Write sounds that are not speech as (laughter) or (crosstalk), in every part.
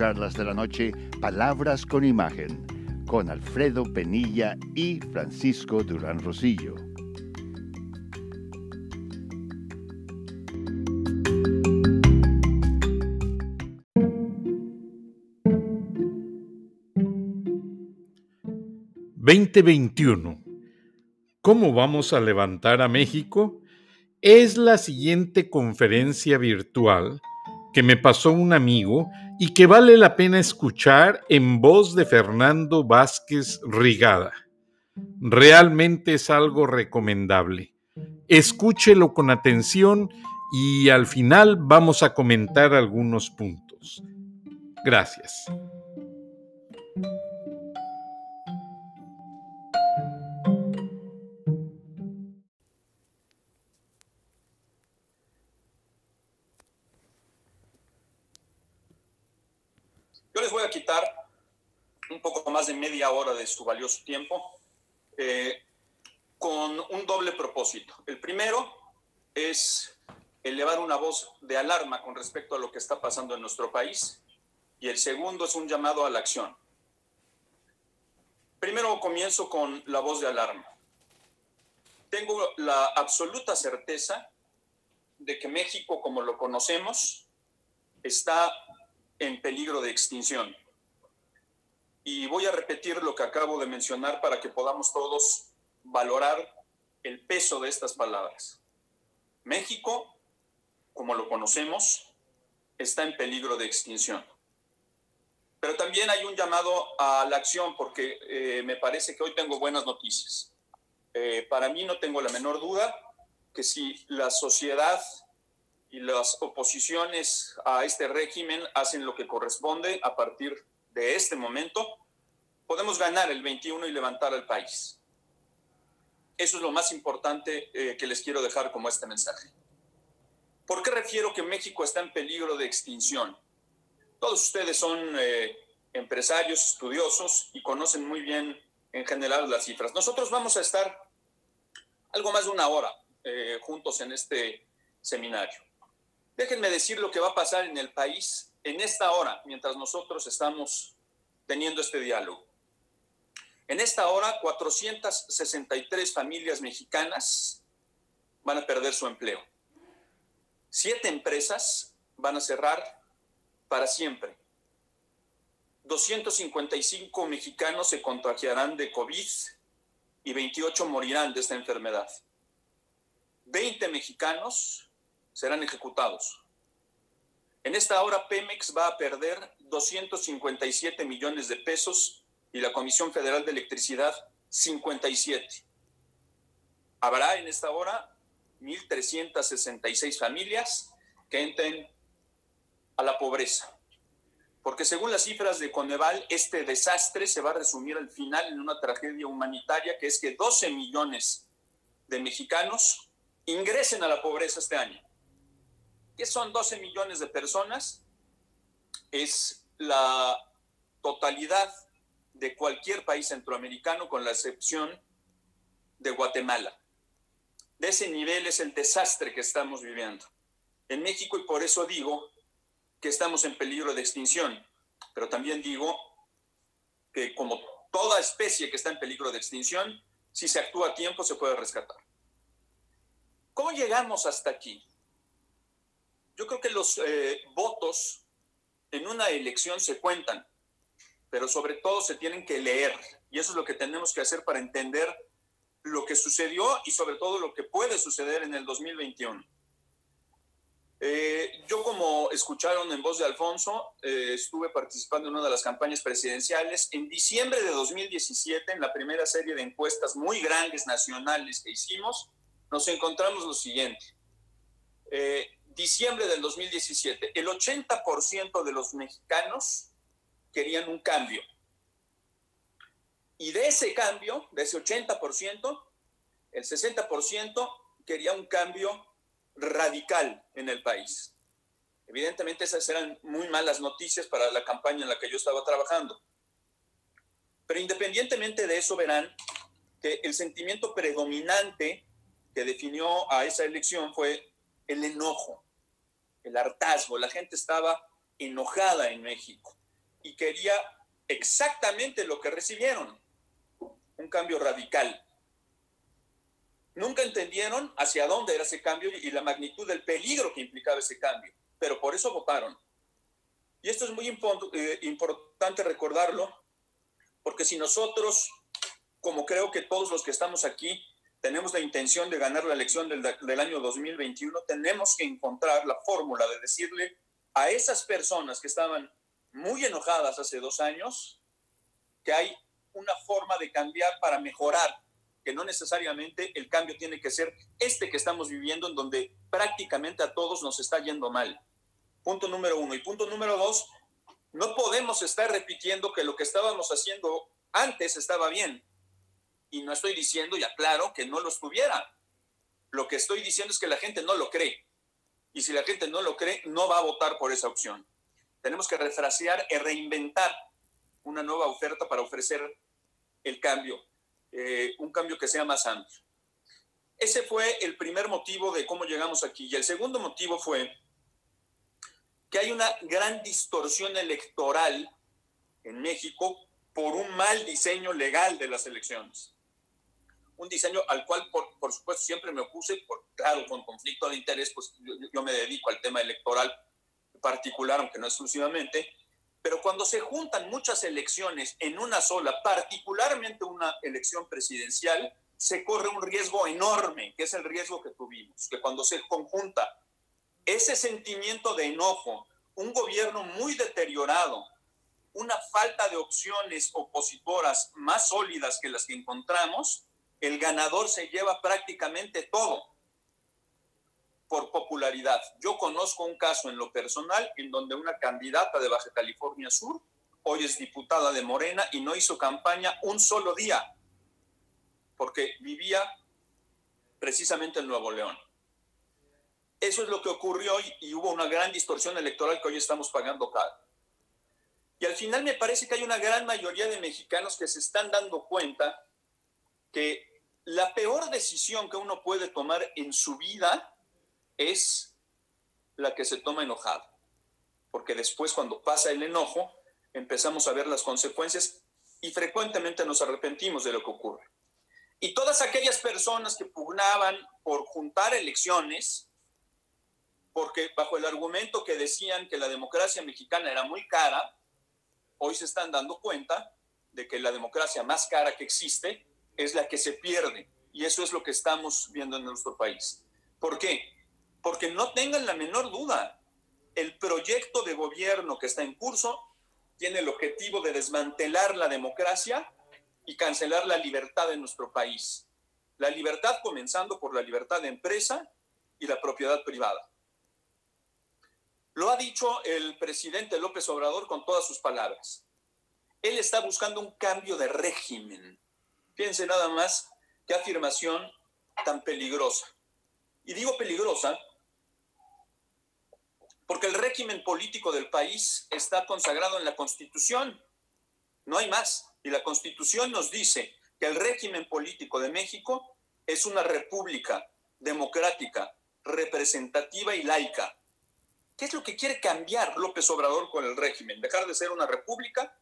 charlas de la noche Palabras con Imagen con Alfredo Penilla y Francisco Durán Rosillo. ¿2021? ¿Cómo vamos a levantar a México? Es la siguiente conferencia virtual que me pasó un amigo y que vale la pena escuchar en voz de Fernando Vázquez Rigada. Realmente es algo recomendable. Escúchelo con atención y al final vamos a comentar algunos puntos. Gracias. Media hora de su valioso tiempo eh, con un doble propósito. El primero es elevar una voz de alarma con respecto a lo que está pasando en nuestro país y el segundo es un llamado a la acción. Primero comienzo con la voz de alarma. Tengo la absoluta certeza de que México, como lo conocemos, está en peligro de extinción. Y voy a repetir lo que acabo de mencionar para que podamos todos valorar el peso de estas palabras. México, como lo conocemos, está en peligro de extinción. Pero también hay un llamado a la acción porque eh, me parece que hoy tengo buenas noticias. Eh, para mí no tengo la menor duda que si la sociedad y las oposiciones a este régimen hacen lo que corresponde a partir de este momento, podemos ganar el 21 y levantar al país. Eso es lo más importante eh, que les quiero dejar como este mensaje. ¿Por qué refiero que México está en peligro de extinción? Todos ustedes son eh, empresarios, estudiosos y conocen muy bien en general las cifras. Nosotros vamos a estar algo más de una hora eh, juntos en este seminario. Déjenme decir lo que va a pasar en el país en esta hora, mientras nosotros estamos teniendo este diálogo. En esta hora, 463 familias mexicanas van a perder su empleo. Siete empresas van a cerrar para siempre. 255 mexicanos se contagiarán de COVID y 28 morirán de esta enfermedad. 20 mexicanos serán ejecutados. En esta hora Pemex va a perder 257 millones de pesos y la Comisión Federal de Electricidad 57. Habrá en esta hora 1.366 familias que entren a la pobreza. Porque según las cifras de Coneval, este desastre se va a resumir al final en una tragedia humanitaria que es que 12 millones de mexicanos ingresen a la pobreza este año que son 12 millones de personas, es la totalidad de cualquier país centroamericano con la excepción de Guatemala. De ese nivel es el desastre que estamos viviendo en México y por eso digo que estamos en peligro de extinción, pero también digo que como toda especie que está en peligro de extinción, si se actúa a tiempo se puede rescatar. ¿Cómo llegamos hasta aquí? Yo creo que los eh, votos en una elección se cuentan, pero sobre todo se tienen que leer. Y eso es lo que tenemos que hacer para entender lo que sucedió y sobre todo lo que puede suceder en el 2021. Eh, yo, como escucharon en voz de Alfonso, eh, estuve participando en una de las campañas presidenciales. En diciembre de 2017, en la primera serie de encuestas muy grandes nacionales que hicimos, nos encontramos lo siguiente diciembre del 2017, el 80% de los mexicanos querían un cambio. Y de ese cambio, de ese 80%, el 60% quería un cambio radical en el país. Evidentemente esas eran muy malas noticias para la campaña en la que yo estaba trabajando. Pero independientemente de eso, verán que el sentimiento predominante que definió a esa elección fue el enojo, el hartazgo. La gente estaba enojada en México. Y quería exactamente lo que recibieron, un cambio radical. Nunca entendieron hacia dónde era ese cambio y la magnitud del peligro que implicaba ese cambio, pero por eso votaron. Y esto es muy eh, importante recordarlo, porque si nosotros, como creo que todos los que estamos aquí, tenemos la intención de ganar la elección del, del año 2021, tenemos que encontrar la fórmula de decirle a esas personas que estaban muy enojadas hace dos años que hay una forma de cambiar para mejorar, que no necesariamente el cambio tiene que ser este que estamos viviendo, en donde prácticamente a todos nos está yendo mal. Punto número uno. Y punto número dos, no podemos estar repitiendo que lo que estábamos haciendo antes estaba bien. Y no estoy diciendo, y aclaro, que no lo estuviera. Lo que estoy diciendo es que la gente no lo cree. Y si la gente no lo cree, no va a votar por esa opción. Tenemos que refrasear y reinventar una nueva oferta para ofrecer el cambio, eh, un cambio que sea más amplio. Ese fue el primer motivo de cómo llegamos aquí. Y el segundo motivo fue que hay una gran distorsión electoral en México por un mal diseño legal de las elecciones. Un diseño al cual, por, supuesto, siempre me opuse, por, claro, con conflicto de interés, pues yo, yo me dedico al tema electoral particular, aunque no exclusivamente, pero cuando se juntan muchas elecciones en una sola, particularmente una elección presidencial, se corre un riesgo enorme, que es el riesgo que tuvimos, que cuando se conjunta ese sentimiento de enojo, un gobierno muy deteriorado, una falta de opciones opositoras más sólidas que las que encontramos, el ganador se lleva prácticamente todo por popularidad. Yo conozco un caso en lo personal en donde una candidata de Baja California Sur hoy es diputada de Morena y no hizo campaña un solo día porque vivía precisamente en Nuevo León. Eso es lo que ocurrió y, y hubo una gran distorsión electoral que hoy estamos pagando caro. Y al final me parece que hay una gran mayoría de mexicanos que se están dando cuenta que la peor decisión que uno puede tomar en su vida es la que se toma enojado. Porque después cuando pasa el enojo, empezamos a ver las consecuencias y frecuentemente nos arrepentimos de lo que ocurre. Y todas aquellas personas que pugnaban por juntar elecciones, porque bajo el argumento que decían que la democracia mexicana era muy cara, hoy se están dando cuenta de que la democracia más cara que existe es la que se pierde. Y eso es lo que estamos viendo en nuestro país. ¿Por qué? Porque no tengan la menor duda, el proyecto de gobierno que está en curso tiene el objetivo de desmantelar la democracia y cancelar la libertad de nuestro país. La libertad comenzando por la libertad de empresa y la propiedad privada. Lo ha dicho el presidente López Obrador con todas sus palabras. Él está buscando un cambio de régimen. Fíjense nada más qué afirmación tan peligrosa. Y digo peligrosa porque el régimen político del país está consagrado en la Constitución. No hay más. Y la Constitución nos dice que el régimen político de México es una república democrática, representativa y laica. ¿Qué es lo que quiere cambiar López Obrador con el régimen? Dejar de ser una república,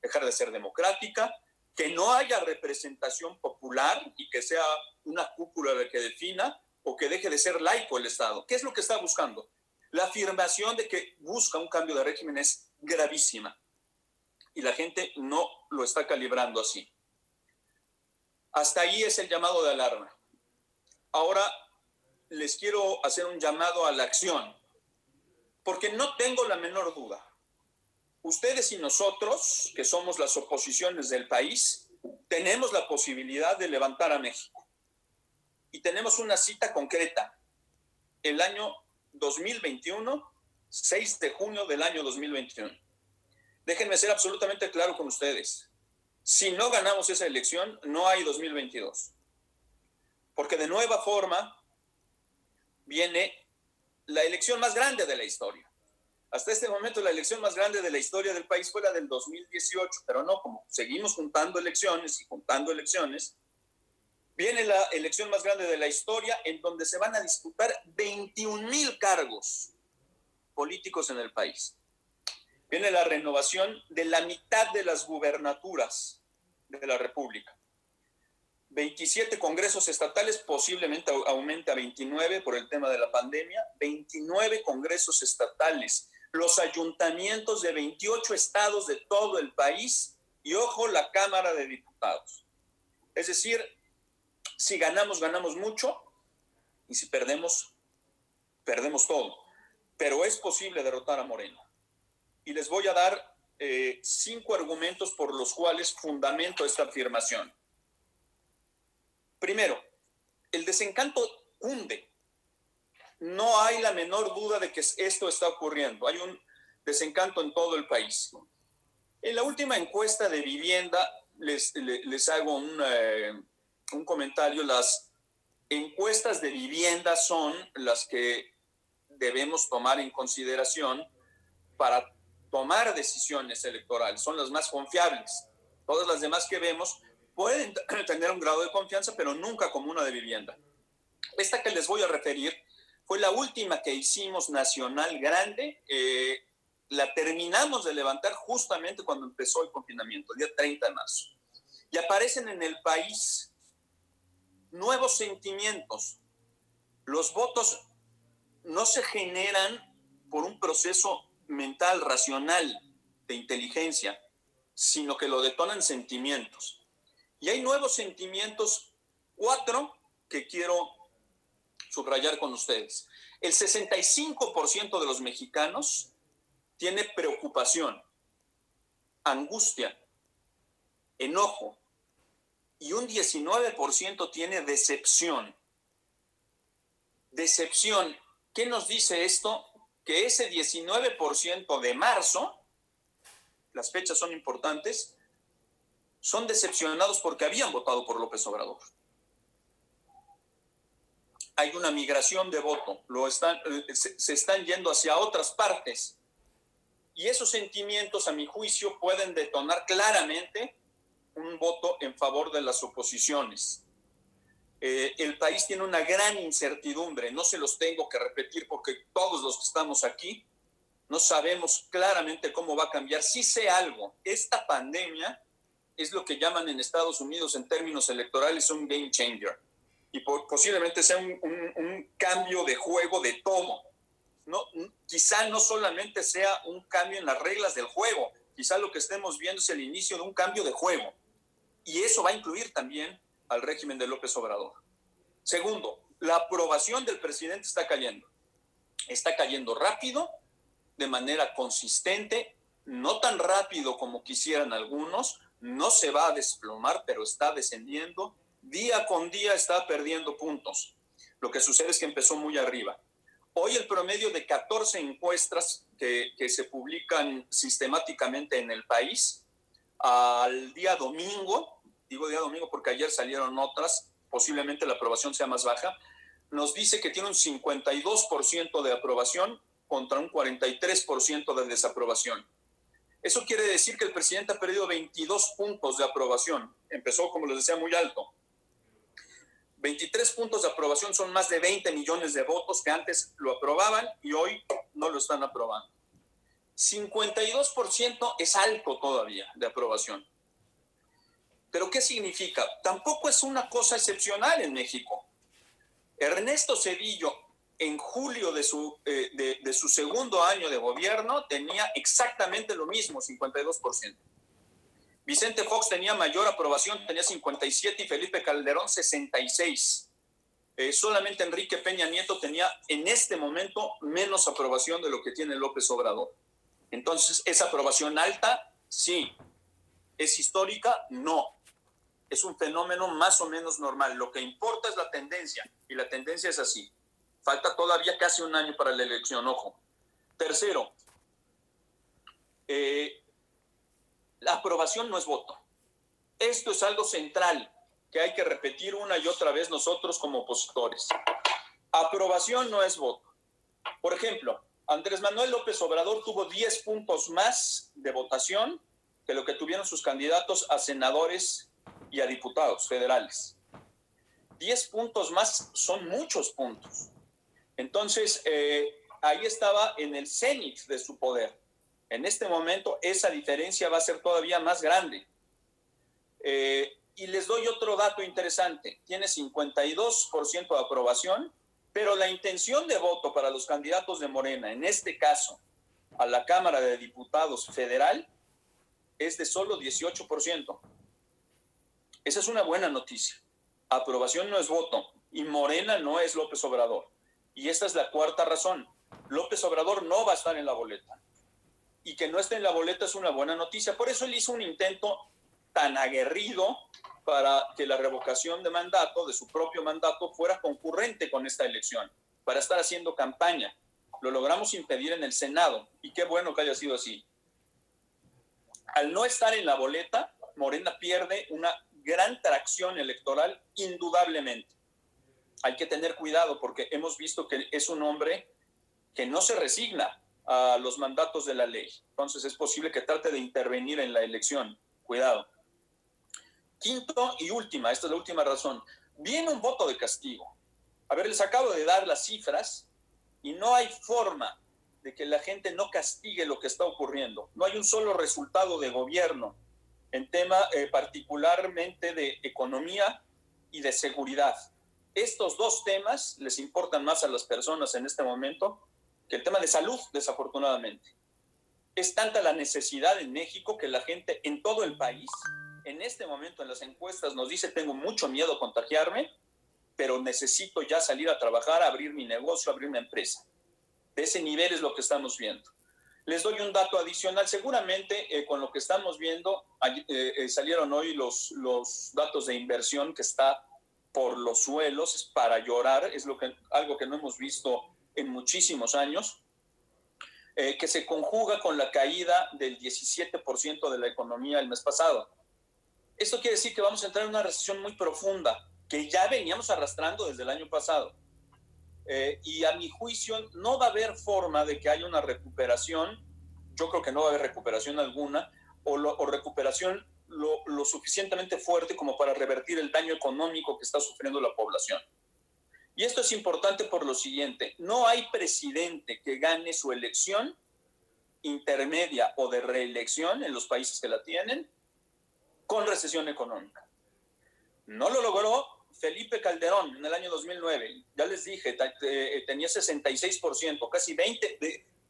dejar de ser democrática, que no haya representación popular y que sea una cúpula la que defina, o que deje de ser laico el Estado. ¿Qué es lo que está buscando? La afirmación de que busca un cambio de régimen es gravísima y la gente no lo está calibrando así. Hasta ahí es el llamado de alarma. Ahora les quiero hacer un llamado a la acción, porque no tengo la menor duda. Ustedes y nosotros, que somos las oposiciones del país, tenemos la posibilidad de levantar a México. Y tenemos una cita concreta, el año 2021, 6 de junio del año 2021. Déjenme ser absolutamente claro con ustedes. Si no ganamos esa elección, no hay 2022. Porque de nueva forma viene la elección más grande de la historia. Hasta este momento la elección más grande de la historia del país fue la del 2018, pero no, como seguimos juntando elecciones y juntando elecciones, Viene la elección más grande de la historia en donde se van a disputar 21 mil cargos políticos en el país. viene la renovación de la mitad de las gubernaturas de la República. 27 congresos estatales, posiblemente aumente a 29 por el tema de la pandemia, 29 congresos estatales, los ayuntamientos de 28 estados de todo el país y, ojo, la Cámara de Diputados. Es decir, si ganamos, ganamos mucho y si perdemos, perdemos todo. Pero es posible derrotar a Moreno. Y les voy a dar eh, cinco argumentos por los cuales fundamento esta afirmación. Primero, el desencanto hunde. No hay la menor duda de que esto está ocurriendo. Hay un desencanto en todo el país. En la última encuesta de vivienda, les, les, hago un, eh, un comentario. Las encuestas de vivienda son las que debemos tomar en consideración para tomar decisiones electorales. Son las más confiables. Todas las demás que vemos pueden (clears throat) tener un grado de confianza, pero nunca como una de vivienda. Esta que les voy a referir fue la última que hicimos nacional grande. Eh, la terminamos de levantar justamente cuando empezó el confinamiento, el día 30 de marzo. Y aparecen en el país nuevos sentimientos. Los votos no se generan por un proceso mental, racional, de inteligencia, sino que lo detonan sentimientos. Y hay nuevos sentimientos, cuatro, que quiero subrayar con ustedes. El 65% de los mexicanos tiene preocupación, angustia, enojo y un 19% tiene decepción. Decepción. ¿Qué nos dice esto? Que ese 19% de marzo, las fechas son importantes, son decepcionados porque habían votado por López Obrador. Hay una migración de voto, lo están, eh, se, están yendo hacia otras partes. Y esos sentimientos, a mi juicio, pueden detonar claramente un voto en favor de las oposiciones. Eh, el país tiene una gran incertidumbre, no se los tengo que repetir porque todos los que estamos aquí no sabemos claramente cómo va a cambiar. Si sé algo, esta pandemia es lo que llaman en Estados Unidos en términos electorales un game changer. Y posiblemente sea un, cambio de juego de todo. No, quizá no solamente sea un cambio en las reglas del juego, quizá lo que estemos viendo es el inicio de un cambio de juego. Y eso va a incluir también al régimen de López Obrador. Segundo, la aprobación del presidente está cayendo. Está cayendo rápido, de manera consistente, no tan rápido como quisieran algunos, no se va a desplomar, pero está descendiendo. Día con día está perdiendo puntos. Lo que sucede es que empezó muy arriba. Hoy el promedio de 14 encuestas que, se publican sistemáticamente en el país, al día domingo, digo día domingo porque ayer salieron otras, posiblemente la aprobación sea más baja, nos dice que tiene un 52% de aprobación contra un 43% de desaprobación. Eso quiere decir que el presidente ha perdido 22 puntos de aprobación. Empezó, como les decía, muy alto. 23 puntos de aprobación son más de 20 millones de votos que antes lo aprobaban y hoy no lo están aprobando. 52% es alto todavía de aprobación. Pero ¿qué significa? Tampoco es una cosa excepcional en México. Ernesto Cedillo en julio de su, eh, de, su segundo año de gobierno tenía exactamente lo mismo, 52%. Vicente Fox tenía mayor aprobación, tenía 57 y Felipe Calderón 66. Eh, solamente Enrique Peña Nieto tenía en este momento menos aprobación de lo que tiene López Obrador. Entonces, ¿esa aprobación alta? Sí. ¿Es histórica? No. Es un fenómeno más o menos normal. Lo que importa es la tendencia y la tendencia es así. Falta todavía casi un año para la elección, ojo. Tercero, eh, la aprobación no es voto. Esto es algo central que hay que repetir una y otra vez nosotros como opositores. Aprobación no es voto. Por ejemplo, Andrés Manuel López Obrador tuvo 10 puntos más de votación que lo que tuvieron sus candidatos a senadores y a diputados federales. 10 puntos más son muchos puntos. Entonces, eh, ahí estaba en el cenit de su poder. En este momento esa diferencia va a ser todavía más grande. Eh, y les doy otro dato interesante. Tiene 52% de aprobación, pero la intención de voto para los candidatos de Morena, en este caso, a la Cámara de Diputados Federal, es de solo 18%. Esa es una buena noticia. Aprobación no es voto y Morena no es López Obrador. Y esta es la cuarta razón. López Obrador no va a estar en la boleta. Y que no esté en la boleta es una buena noticia. Por eso él hizo un intento tan aguerrido para que la revocación de mandato, de su propio mandato, fuera concurrente con esta elección, para estar haciendo campaña. Lo logramos impedir en el Senado y qué bueno que haya sido así. Al no estar en la boleta, Morena pierde una gran tracción electoral indudablemente. Hay que tener cuidado porque hemos visto que es un hombre que no se resigna a los mandatos de la ley. Entonces es posible que trate de intervenir en la elección. Cuidado. Quinto y última, esta es la última razón, viene un voto de castigo. A ver, les acabo de dar las cifras y no hay forma de que la gente no castigue lo que está ocurriendo. No hay un solo resultado de gobierno en tema eh, particularmente de economía y de seguridad. Estos dos temas les importan más a las personas en este momento que el tema de salud, desafortunadamente. Es tanta la necesidad en México que la gente en todo el país en este momento en las encuestas nos dice, tengo mucho miedo a contagiarme, pero necesito ya salir a trabajar, abrir mi negocio, abrir una empresa. De ese nivel es lo que estamos viendo. Les doy un dato adicional. Seguramente eh, con lo que estamos viendo, eh, eh, salieron hoy los, los datos de inversión que está por los suelos, es para llorar, es lo que, algo que no hemos visto en muchísimos años, que se conjuga con la caída del 17% de la economía el mes pasado. Esto quiere decir que vamos a entrar en una recesión muy profunda que ya veníamos arrastrando desde el año pasado. Eh, y a mi juicio no va a haber forma de que haya una recuperación, yo creo que no va a haber recuperación alguna, o, recuperación lo, lo, suficientemente fuerte como para revertir el daño económico que está sufriendo la población. Y esto es importante por lo siguiente, no hay presidente que gane su elección intermedia o de reelección en los países que la tienen con recesión económica. No lo logró Felipe Calderón en el año 2009. Ya les dije, eh, tenía 66%, casi 20,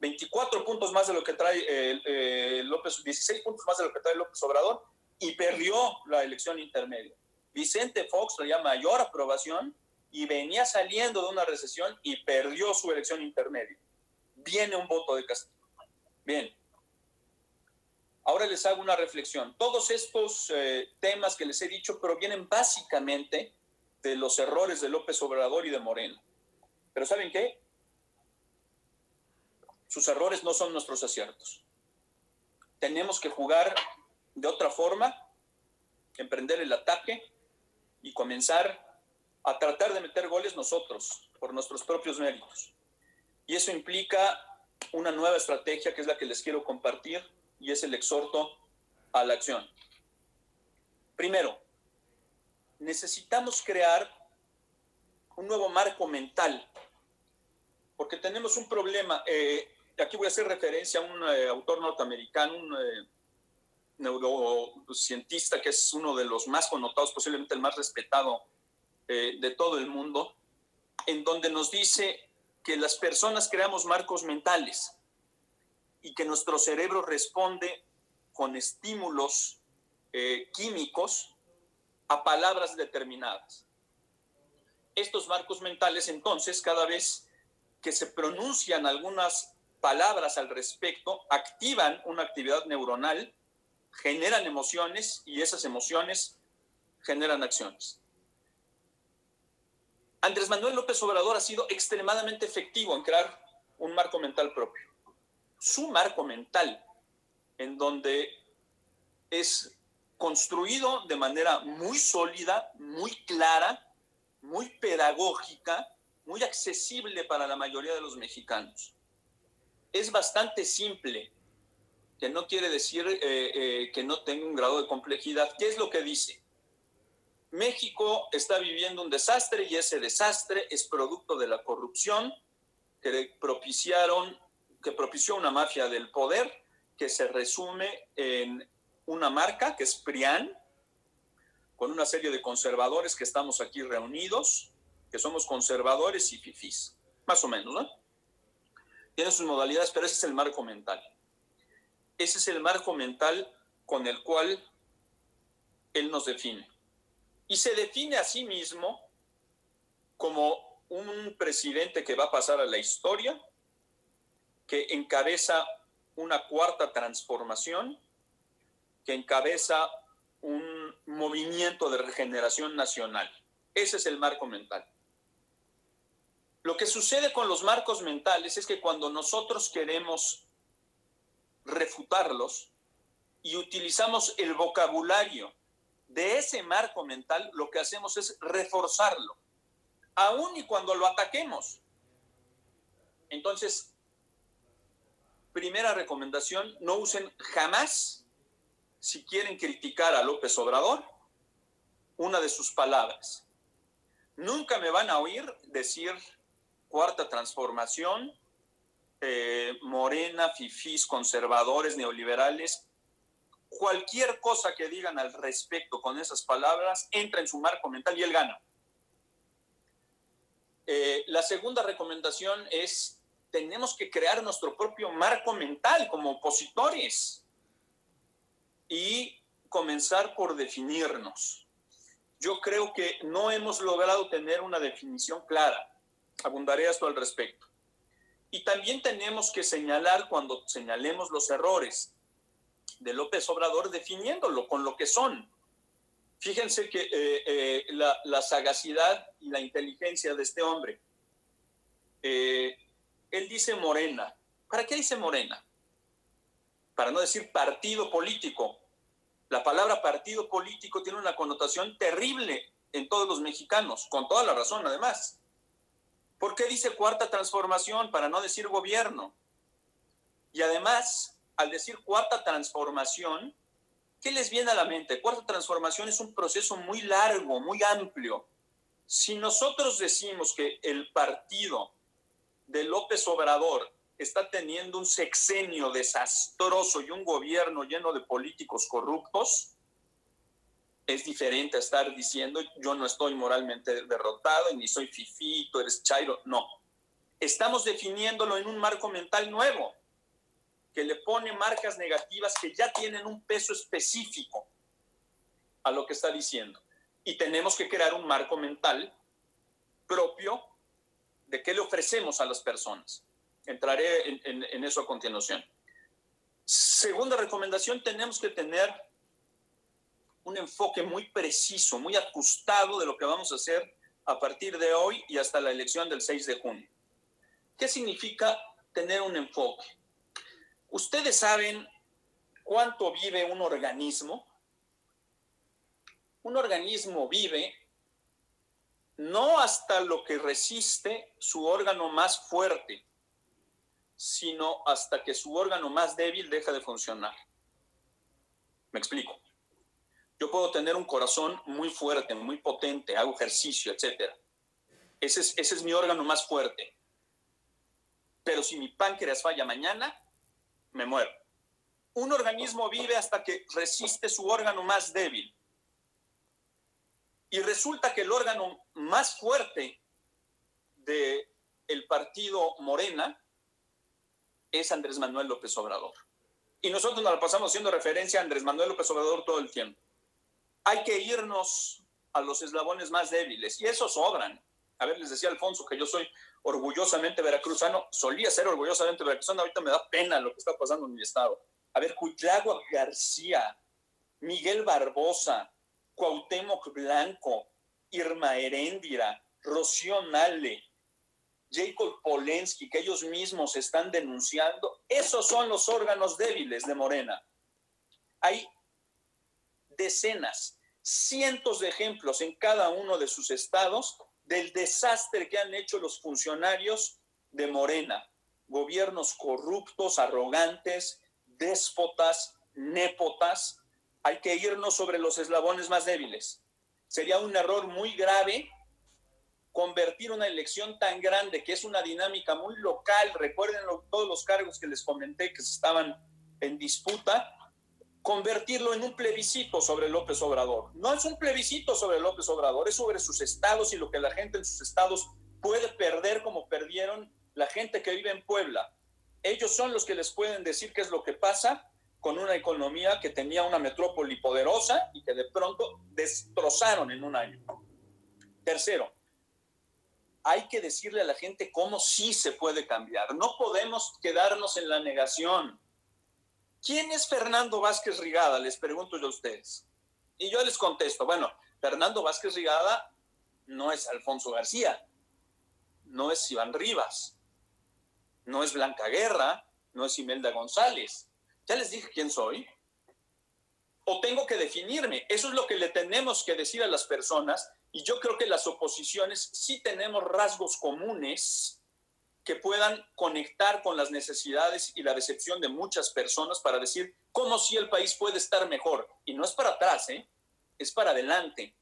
24 puntos más de lo que trae eh, López, 16 puntos más de lo que trae López Obrador y perdió la elección intermedia. Vicente Fox traía mayor aprobación y venía saliendo de una recesión y perdió su elección intermedia. Viene un voto de castigo. Bien, Ahora les hago una reflexión. Todos estos eh, temas que les he dicho provienen básicamente de los errores de López Obrador y de Moreno. Pero ¿saben qué? Sus errores no son nuestros aciertos. Tenemos que jugar de otra forma, emprender el ataque y comenzar a tratar de meter goles nosotros, por nuestros propios méritos. Y eso implica una nueva estrategia que es la que les quiero compartir y es el exhorto a la acción. Primero, necesitamos crear un nuevo marco mental, porque tenemos un problema. Eh, aquí voy a hacer referencia a un eh, autor norteamericano, un eh, neurocientista que es uno de los más connotados, posiblemente el más respetado de todo el mundo, en donde nos dice que las personas creamos marcos mentales y que nuestro cerebro responde con estímulos químicos a palabras determinadas. Estos marcos mentales, entonces, cada vez que se pronuncian algunas palabras al respecto, activan una actividad neuronal, generan emociones y esas emociones generan acciones. Andrés Manuel López Obrador ha sido extremadamente efectivo en crear un marco mental propio su marco mental, en donde es construido de manera muy sólida, muy clara, muy pedagógica, muy accesible para la mayoría de los mexicanos. Es bastante simple, que no quiere decir eh, eh, que no tenga un grado de complejidad. ¿Qué es lo que dice? México está viviendo un desastre y ese desastre es producto de la corrupción que propiciaron que propició una mafia del poder que se resume en una marca que es PRIAN, con una serie de conservadores que estamos aquí reunidos, que somos conservadores y fifís, más o menos, ¿no? Tiene sus modalidades, pero ese es el marco mental. Ese es el marco mental con el cual él nos define. Y se define a sí mismo como un presidente que va a pasar a la historia, que encabeza una cuarta transformación, que encabeza un movimiento de regeneración nacional. Ese es el marco mental. Lo que sucede con los marcos mentales es que cuando nosotros queremos refutarlos y utilizamos el vocabulario de ese marco mental, lo que hacemos es reforzarlo, aun y cuando lo ataquemos. Entonces, primera recomendación, no usen jamás, si quieren criticar a López Obrador, una de sus palabras. Nunca me van a oír decir cuarta transformación, eh, morena, fifís, conservadores, neoliberales. Cualquier cosa que digan al respecto con esas palabras entra en su marco mental y él gana. Eh, la segunda recomendación es, tenemos que crear nuestro propio marco mental como opositores y comenzar por definirnos. Yo creo que no hemos logrado tener una definición clara. Abundaré esto al respecto. Y también tenemos que señalar cuando señalemos los errores de López Obrador, definiéndolo con lo que son. Fíjense que eh, eh, la, sagacidad y la inteligencia de este hombre. Eh, él dice morena. ¿Para qué dice morena? Para no decir partido político. La palabra partido político tiene una connotación terrible en todos los mexicanos, con toda la razón además. ¿Por qué dice cuarta transformación para no decir gobierno? Y además, al decir cuarta transformación, ¿Qué les viene a la mente? Cuarta transformación es un proceso muy largo, muy amplio. Si nosotros decimos que el partido de López Obrador está teniendo un sexenio desastroso y un gobierno lleno de políticos corruptos, es diferente a estar diciendo yo no estoy moralmente derrotado y ni soy fifito, eres chairo. No. Estamos definiéndolo en un marco mental nuevo que le pone marcas negativas que ya tienen un peso específico a lo que está diciendo. Y tenemos que crear un marco mental propio de qué le ofrecemos a las personas. Entraré en, eso a continuación. Segunda recomendación, tenemos que tener un enfoque muy preciso, muy ajustado de lo que vamos a hacer a partir de hoy y hasta la elección del 6 de junio. ¿Qué significa tener un enfoque? ¿Ustedes saben cuánto vive un organismo? Un organismo vive no hasta lo que resiste su órgano más fuerte, sino hasta que su órgano más débil deja de funcionar. Me explico. Yo puedo tener un corazón muy fuerte, muy potente, hago ejercicio, etc. Ese es, ese es mi órgano más fuerte. Pero si mi páncreas falla mañana, me muero. Un organismo vive hasta que resiste su órgano más débil. Y resulta que el órgano más fuerte del el partido Morena es Andrés Manuel López Obrador. Y nosotros nos pasamos haciendo referencia a Andrés Manuel López Obrador todo el tiempo. Hay que irnos a los eslabones más débiles y esos sobran. A ver, les decía Alfonso que yo soy orgullosamente veracruzano, solía ser orgullosamente veracruzano, ahorita me da pena lo que está pasando en mi estado. A ver, Cuitlagua García, Miguel Barbosa, Cuauhtémoc Blanco, Irma Heréndira, Rocío Nale, Jacob Polensky, que ellos mismos están denunciando, esos son los órganos débiles de Morena. Hay decenas, cientos de ejemplos en cada uno de sus estados del desastre que han hecho los funcionarios de Morena, gobiernos corruptos, arrogantes, déspotas, népotas. Hay que irnos sobre los eslabones más débiles. Sería un error muy grave convertir una elección tan grande, que es una dinámica muy local, recuerden todos los cargos que les comenté que estaban en disputa, convertirlo en un plebiscito sobre López Obrador. No es un plebiscito sobre López Obrador, es sobre sus estados y lo que la gente en sus estados puede perder como perdieron la gente que vive en Puebla. Ellos son los que les pueden decir qué es lo que pasa con una economía que tenía una metrópoli poderosa y que de pronto destrozaron en un año. Tercero, hay que decirle a la gente cómo sí se puede cambiar. No podemos quedarnos en la negación. ¿Quién es Fernando Vázquez Rigada? Les pregunto yo a ustedes. Y yo les contesto, bueno, Fernando Vázquez Rigada no es Alfonso García, no es Iván Rivas, no es Blanca Guerra, no es Imelda González. Ya les dije quién soy. O tengo que definirme. Eso es lo que le tenemos que decir a las personas. Y yo creo que las oposiciones sí tenemos rasgos comunes que puedan conectar con las necesidades y la decepción de muchas personas para decir cómo si el país puede estar mejor. Y no es para atrás, ¿eh? es para adelante.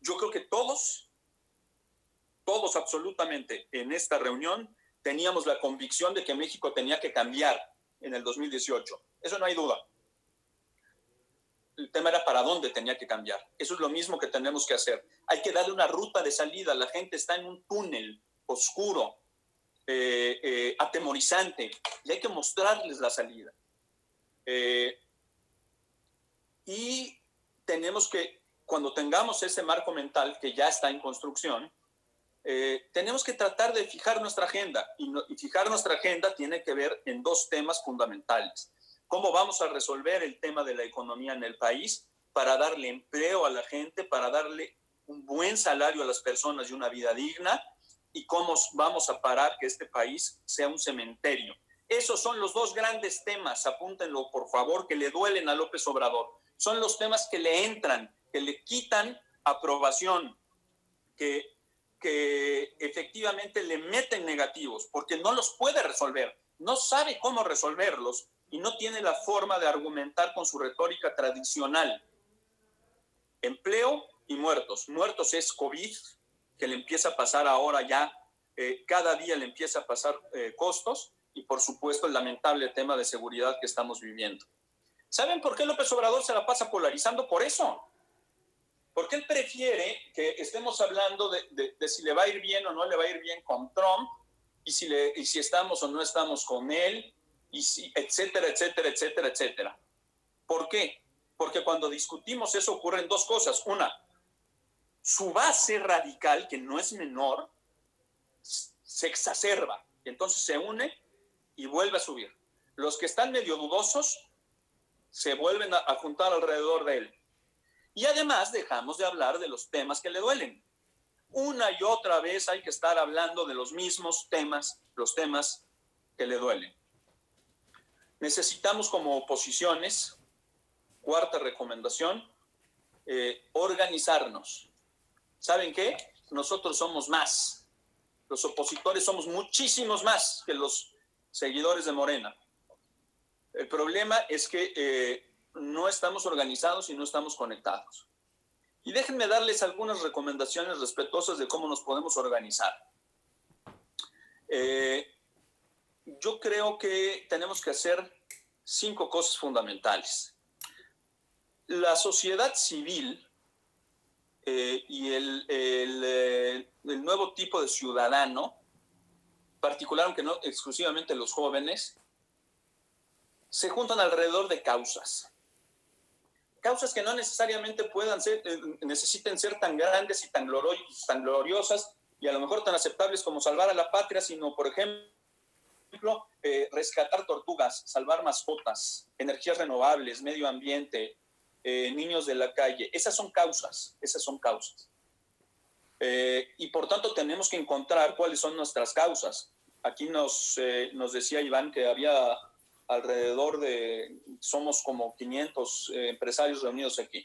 Yo creo que todos, todos absolutamente en esta reunión teníamos la convicción de que México tenía que cambiar en el 2018. Eso no hay duda. El tema era para dónde tenía que cambiar. Eso es lo mismo que tenemos que hacer. Hay que darle una ruta de salida. La gente está en un túnel oscuro, eh, eh, atemorizante y hay que mostrarles la salida. Eh, y tenemos que, cuando tengamos ese marco mental que ya está en construcción, tenemos que tratar de fijar nuestra agenda y, y, fijar nuestra agenda tiene que ver en dos temas fundamentales. ¿Cómo vamos a resolver el tema de la economía en el país para darle empleo a la gente, para darle un buen salario a las personas y una vida digna? y cómo vamos a parar que este país sea un cementerio. Esos son los dos grandes temas, apúntenlo por favor, que le duelen a López Obrador. Son los temas que le entran, que le quitan aprobación, que, que efectivamente le meten negativos, porque no los puede resolver, no sabe cómo resolverlos y no tiene la forma de argumentar con su retórica tradicional. Empleo y muertos. Muertos es COVID, que le empieza a pasar ahora ya, eh, cada día le empieza a pasar eh, costos y por supuesto el lamentable tema de seguridad que estamos viviendo. ¿Saben por qué López Obrador se la pasa polarizando? Por eso. Porque él prefiere que estemos hablando de, de, si le va a ir bien o no le va a ir bien con Trump y si, le, y si estamos o no estamos con él, y si, etcétera, etcétera, etcétera, etcétera. ¿Por qué? Porque cuando discutimos eso ocurren dos cosas. Una, su base radical, que no es menor, se exacerba. Entonces se une y vuelve a subir. Los que están medio dudosos se vuelven a, juntar alrededor de él. Y además dejamos de hablar de los temas que le duelen. Una y otra vez hay que estar hablando de los mismos temas, los temas que le duelen. Necesitamos como oposiciones, cuarta recomendación, eh, organizarnos. ¿saben qué? Nosotros somos más. Los opositores somos muchísimos más que los seguidores de Morena. El problema es que eh, no estamos organizados y no estamos conectados. Y déjenme darles algunas recomendaciones respetuosas de cómo nos podemos organizar. Eh, yo creo que tenemos que hacer cinco cosas fundamentales. La sociedad civil eh, y el, eh, el, nuevo tipo de ciudadano, particular, aunque no exclusivamente los jóvenes, se juntan alrededor de causas. Causas que no necesariamente puedan ser, eh, necesiten ser tan grandes y tan gloriosas y a lo mejor tan aceptables como salvar a la patria, sino, por ejemplo, rescatar tortugas, salvar mascotas, energías renovables, medio ambiente, eh, niños de la calle. Esas son causas, esas son causas. Eh, y por tanto tenemos que encontrar cuáles son nuestras causas. Aquí nos, eh, nos decía Iván que había alrededor de, somos como 500 empresarios reunidos aquí.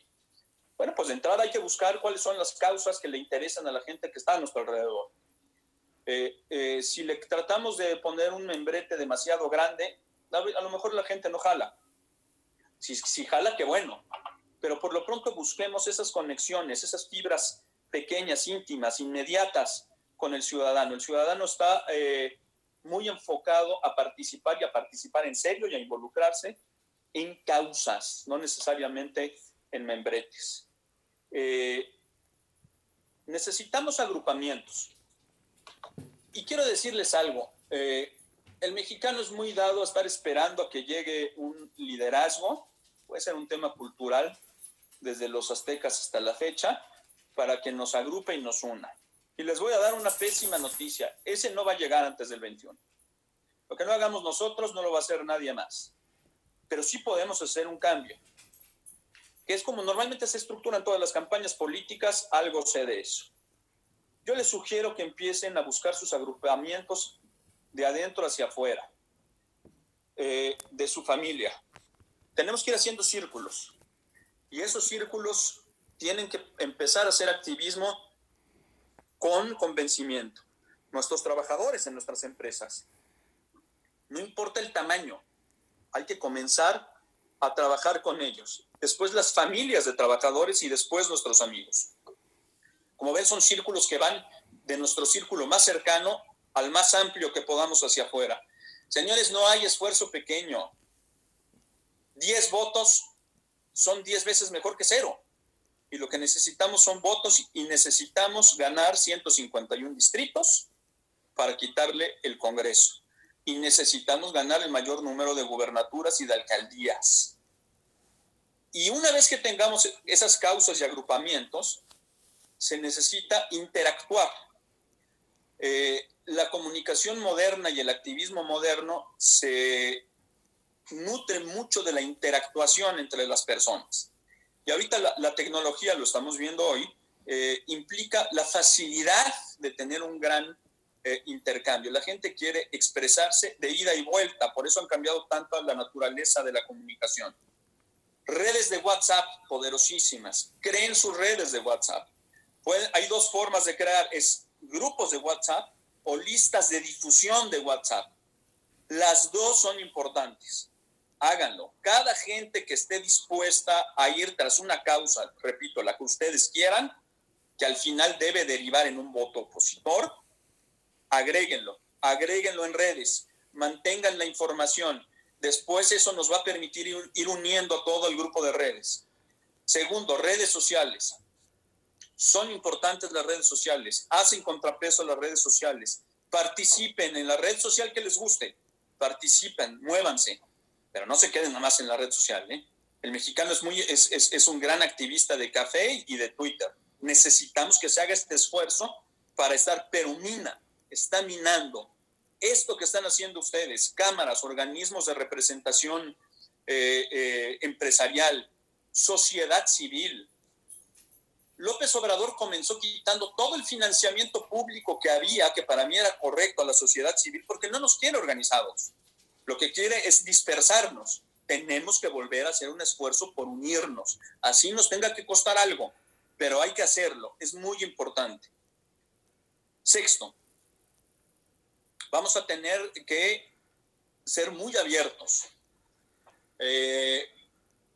Bueno, pues de entrada hay que buscar cuáles son las causas que le interesan a la gente que está a nuestro alrededor. Si le tratamos de poner un membrete demasiado grande, a lo mejor la gente no jala. Si, si jala, qué bueno pero por lo pronto busquemos esas conexiones, esas fibras pequeñas, íntimas, inmediatas con el ciudadano. El ciudadano está eh, muy enfocado a participar y a participar en serio y a involucrarse en causas, no necesariamente en membretes. Eh, necesitamos agrupamientos. Y quiero decirles algo, eh, el mexicano es muy dado a estar esperando a que llegue un liderazgo, puede ser un tema cultural, desde los aztecas hasta la fecha, para que nos agrupe y nos una. Y les voy a dar una pésima noticia, ese no va a llegar antes del 21. Lo que no hagamos nosotros no lo va a hacer nadie más. Pero sí podemos hacer un cambio, que es como normalmente se estructuran todas las campañas políticas, algo sé de eso. Yo les sugiero que empiecen a buscar sus agrupamientos de adentro hacia afuera, eh, de su familia. Tenemos que ir haciendo círculos y esos círculos tienen que empezar a hacer activismo con convencimiento. Nuestros trabajadores en nuestras empresas, no importa el tamaño, hay que comenzar a trabajar con ellos. Después las familias de trabajadores y después nuestros amigos. Como ven, son círculos que van de nuestro círculo más cercano al más amplio que podamos hacia afuera. Señores, no hay esfuerzo pequeño. Diez votos son diez veces mejor que cero. Y lo que necesitamos son votos y necesitamos ganar 151 distritos para quitarle el Congreso. Y necesitamos ganar el mayor número de gubernaturas y de alcaldías. Y una vez que tengamos esas causas y agrupamientos, se necesita interactuar. Eh, la comunicación moderna y el activismo moderno se nutre mucho de la interactuación entre las personas. Y ahorita la, tecnología, lo estamos viendo hoy, eh, implica la facilidad de tener un gran eh, intercambio. La gente quiere expresarse de ida y vuelta, por eso han cambiado tanto la naturaleza de la comunicación. Redes de WhatsApp poderosísimas. Creen sus redes de WhatsApp. Hay dos formas de crear, es grupos de WhatsApp o listas de difusión de WhatsApp. Las dos son importantes. Háganlo. Cada gente que esté dispuesta a ir tras una causa, repito, la que ustedes quieran, que al final debe derivar en un voto opositor, agréguenlo, agréguenlo en redes, mantengan la información. Después eso nos va a permitir ir uniendo todo el grupo de redes. Segundo, redes sociales. Son importantes las redes sociales, hacen contrapeso a las redes sociales, participen en la red social que les guste, participen, muévanse, pero no se queden nada más en la red social. ¿eh? El mexicano es, muy, es, es, un gran activista de café y de Twitter. Necesitamos que se haga este esfuerzo para estar, pero mina, está minando esto que están haciendo ustedes, cámaras, organismos de representación eh, eh, empresarial, sociedad civil, López Obrador comenzó quitando todo el financiamiento público que había, que para mí era correcto a la sociedad civil, porque no nos quiere organizados. Lo que quiere es dispersarnos. Tenemos que volver a hacer un esfuerzo por unirnos. Así nos tenga que costar algo, pero hay que hacerlo. Es muy importante. Sexto, vamos a tener que ser muy abiertos. Eh,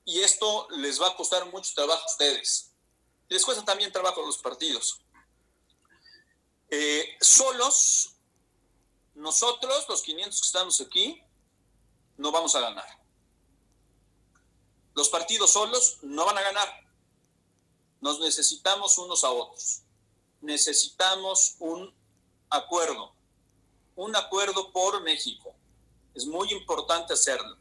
y esto les va a costar mucho trabajo a ustedes les cuesta también trabajo los partidos. Eh, solos, nosotros, los 500 que estamos aquí, no vamos a ganar. Los partidos solos no van a ganar. Nos necesitamos unos a otros. Necesitamos un acuerdo. Un acuerdo por México. Es muy importante hacerlo.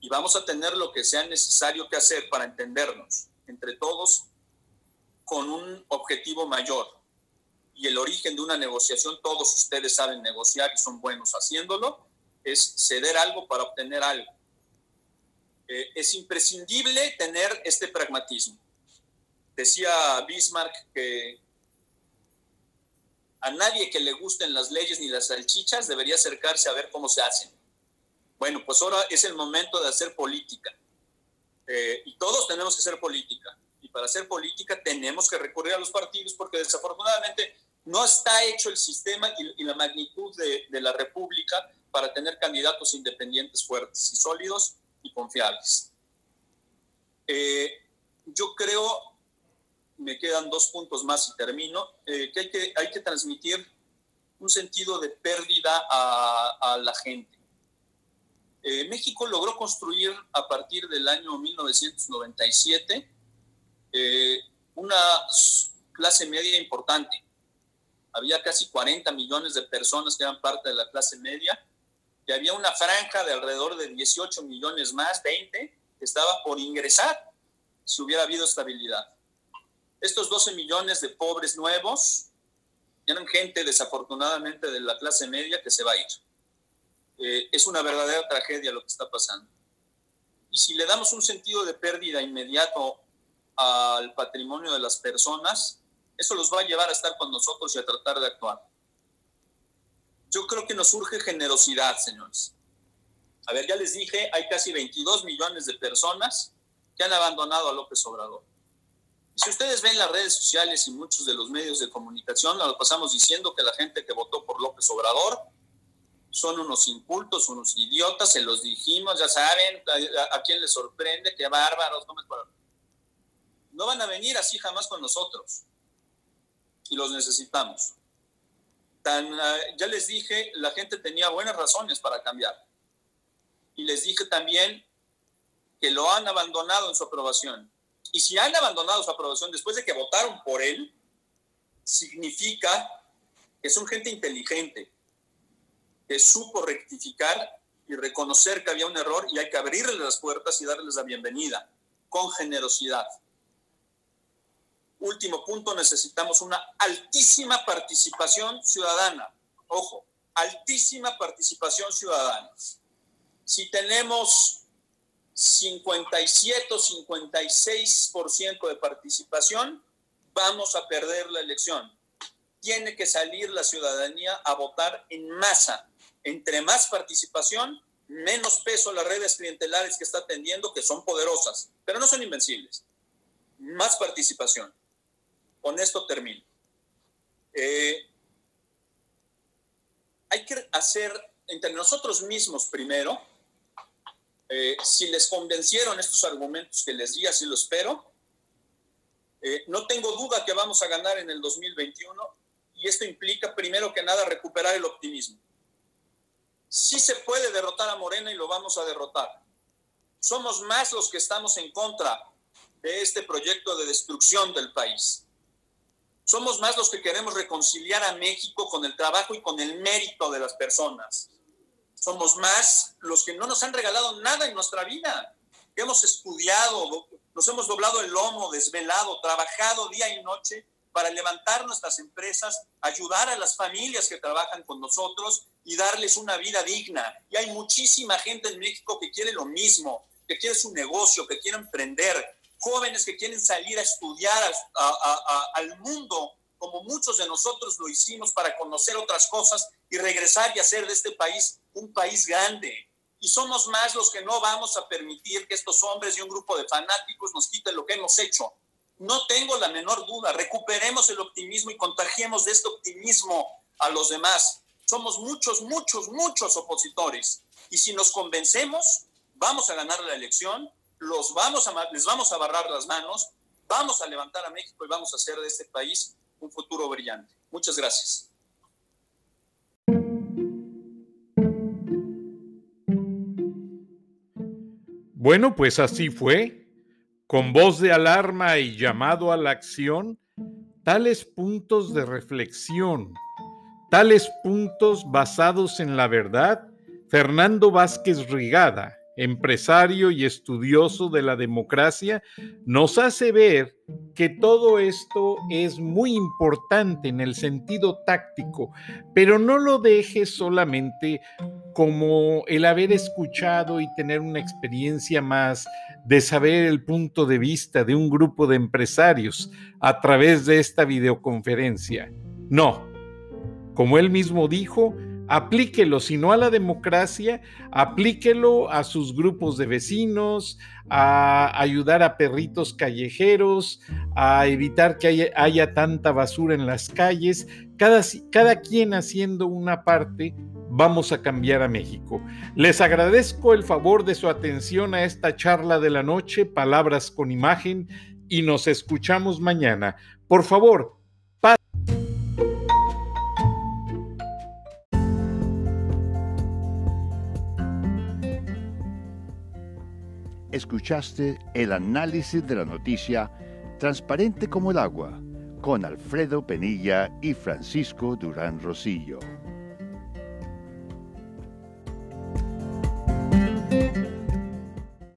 Y vamos a tener lo que sea necesario que hacer para entendernos entre todos con un objetivo mayor. Y el origen de una negociación, todos ustedes saben negociar y son buenos haciéndolo, es ceder algo para obtener algo. Eh, es imprescindible tener este pragmatismo. Decía Bismarck que a nadie que le gusten las leyes ni las salchichas debería acercarse a ver cómo se hacen. Bueno, pues ahora es el momento de hacer política. Eh, y todos tenemos que hacer política para hacer política tenemos que recurrir a los partidos porque desafortunadamente no está hecho el sistema y, la magnitud de, la República para tener candidatos independientes fuertes y sólidos y confiables. Eh, yo creo, me quedan dos puntos más y termino, eh, que, hay que hay que transmitir un sentido de pérdida a, la gente. Eh, México logró construir a partir del año 1997 eh, una clase media importante. Había casi 40 millones de personas que eran parte de la clase media y había una franja de alrededor de 18 millones más, 20, que estaba por ingresar si hubiera habido estabilidad. Estos 12 millones de pobres nuevos eran gente desafortunadamente de la clase media que se va a ir. Eh, es una verdadera tragedia lo que está pasando. Y si le damos un sentido de pérdida inmediato al patrimonio de las personas, eso los va a llevar a estar con nosotros y a tratar de actuar. Yo creo que nos surge generosidad, señores. A ver, ya les dije, hay casi 22 millones de personas que han abandonado a López Obrador. Si ustedes ven las redes sociales y muchos de los medios de comunicación, nos pasamos diciendo que la gente que votó por López Obrador son unos incultos, unos idiotas, se los dijimos, ya saben a, quién les sorprende, qué bárbaros, no, no van a venir así jamás con nosotros y los necesitamos. Ah, ya les dije, la gente tenía buenas razones para cambiar. Y les dije también que lo han abandonado en su aprobación. Y si han abandonado su aprobación después de que votaron por él, significa que son gente inteligente, que supo rectificar y reconocer que había un error y hay que abrirles las puertas y darles la bienvenida con generosidad. Último punto, necesitamos una altísima participación ciudadana. Ojo, altísima participación ciudadana. Si tenemos 57 o 56% de participación, vamos a perder la elección. Tiene que salir la ciudadanía a votar en masa. Entre más participación, menos peso las redes clientelares que está atendiendo, que son poderosas, pero no son invencibles. Más participación. Con esto termino. Eh, hay que hacer entre nosotros mismos primero, eh, si les convencieron estos argumentos que les di, así lo espero. Eh, no tengo duda que vamos a ganar en el 2021 y esto implica primero que nada recuperar el optimismo. Sí se puede derrotar a Morena y lo vamos a derrotar. Somos más los que estamos en contra de este proyecto de destrucción del país. Somos más los que queremos reconciliar a México con el trabajo y con el mérito de las personas somos más los que no nos han regalado nada en nuestra vida, hemos estudiado, nos hemos doblado el lomo, desvelado, trabajado día y noche para levantar nuestras empresas, ayudar a las familias que trabajan con nosotros y darles una vida digna. Y hay muchísima gente en México que quiere lo mismo, que quiere su negocio, que quiere emprender, jóvenes que quieren salir a estudiar al mundo como muchos de nosotros lo hicimos para conocer otras cosas y regresar y hacer de este país un país grande. Y somos más los que no vamos a permitir que estos hombres y un grupo de fanáticos nos quiten lo que hemos hecho. No tengo la menor duda, recuperemos el optimismo y contagiemos de este optimismo a los demás. Somos muchos, muchos, muchos opositores. Y si nos convencemos, vamos a ganar la elección, los vamos a, les vamos a barrar las manos, vamos a levantar a México y vamos a hacer de este país un futuro brillante. Muchas gracias. Bueno, pues así fue, con voz de alarma y llamado a la acción, tales puntos de reflexión, tales puntos basados en la verdad, Fernando Vázquez Rigada, empresario y estudioso de la democracia, nos hace ver que todo esto es muy importante en el sentido táctico, pero no lo dejes solamente como el haber escuchado y tener una experiencia más de saber el punto de vista de un grupo de empresarios a través de esta videoconferencia. No, como él mismo dijo, aplíquelo, si no a la democracia, aplíquelo a sus grupos de vecinos, a ayudar a perritos callejeros, a evitar que haya, tanta basura en las calles, cada, cada quien haciendo una parte. Vamos a cambiar a México. Les agradezco el favor de su atención a esta charla de la noche, Palabras con Imagen, y nos escuchamos mañana. Por favor, escuchaste el análisis de la noticia transparente como el agua con Alfredo Penilla y Francisco Durán Rosillo.